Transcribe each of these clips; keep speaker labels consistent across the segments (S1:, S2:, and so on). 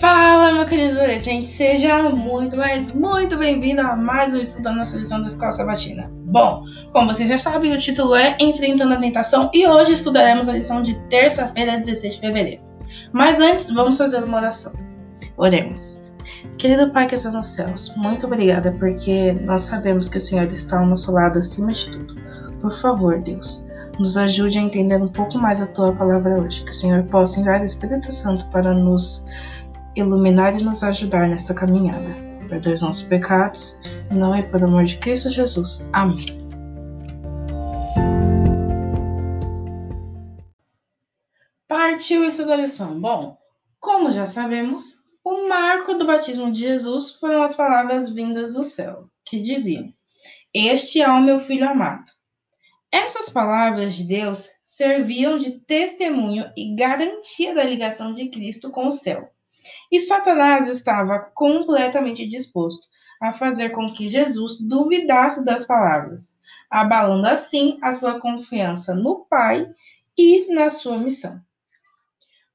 S1: Fala, meu querido adolescente, seja muito, mas muito bem-vindo a mais um estudo da nossa lição da Escola Sabatina. Bom, como vocês já sabem, o título é Enfrentando a Tentação e hoje estudaremos a lição de terça-feira, 16 de fevereiro. Mas antes, vamos fazer uma oração. Oremos. Querido Pai que estás nos céus, muito obrigada porque nós sabemos que o Senhor está ao nosso lado acima de tudo. Por favor, Deus, nos ajude a entender um pouco mais a tua palavra hoje. Que o Senhor possa enviar o Espírito Santo para nos iluminar e nos ajudar nessa caminhada. Perdoe os nossos pecados, e não é por amor de Cristo Jesus. Amém. Partiu isso da lição. Bom, como já sabemos, o marco do batismo de Jesus foram as palavras vindas do céu, que diziam: Este é o meu filho amado. Essas palavras de Deus serviam de testemunho e garantia da ligação de Cristo com o céu. E Satanás estava completamente disposto a fazer com que Jesus duvidasse das palavras, abalando assim a sua confiança no Pai e na sua missão.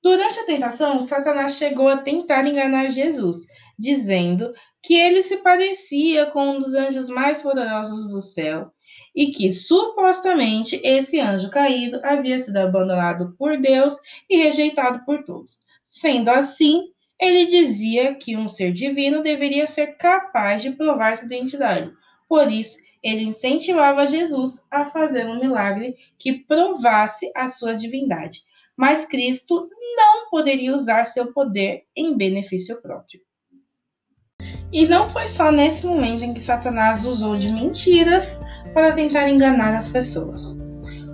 S1: Durante a tentação, Satanás chegou a tentar enganar Jesus, dizendo que ele se parecia com um dos anjos mais poderosos do céu e que supostamente esse anjo caído havia sido abandonado por Deus e rejeitado por todos. Sendo assim, ele dizia que um ser divino deveria ser capaz de provar sua identidade. Por isso, ele incentivava Jesus a fazer um milagre que provasse a sua divindade. Mas Cristo não poderia usar seu poder em benefício próprio. E não foi só nesse momento em que Satanás usou de mentiras para tentar enganar as pessoas.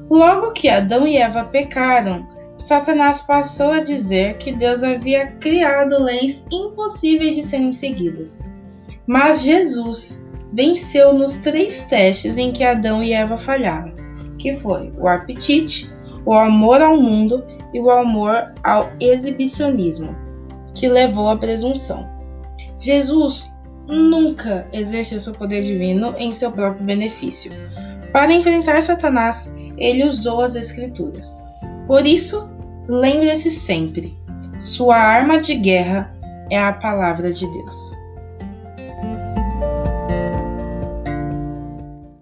S1: Logo que Adão e Eva pecaram, Satanás passou a dizer que Deus havia criado leis impossíveis de serem seguidas. Mas Jesus venceu nos três testes em que Adão e Eva falharam, que foi o apetite, o amor ao mundo e o amor ao exibicionismo, que levou à presunção. Jesus nunca exerceu seu poder divino em seu próprio benefício. Para enfrentar Satanás, ele usou as Escrituras. Por isso, lembre-se sempre: sua arma de guerra é a palavra de Deus.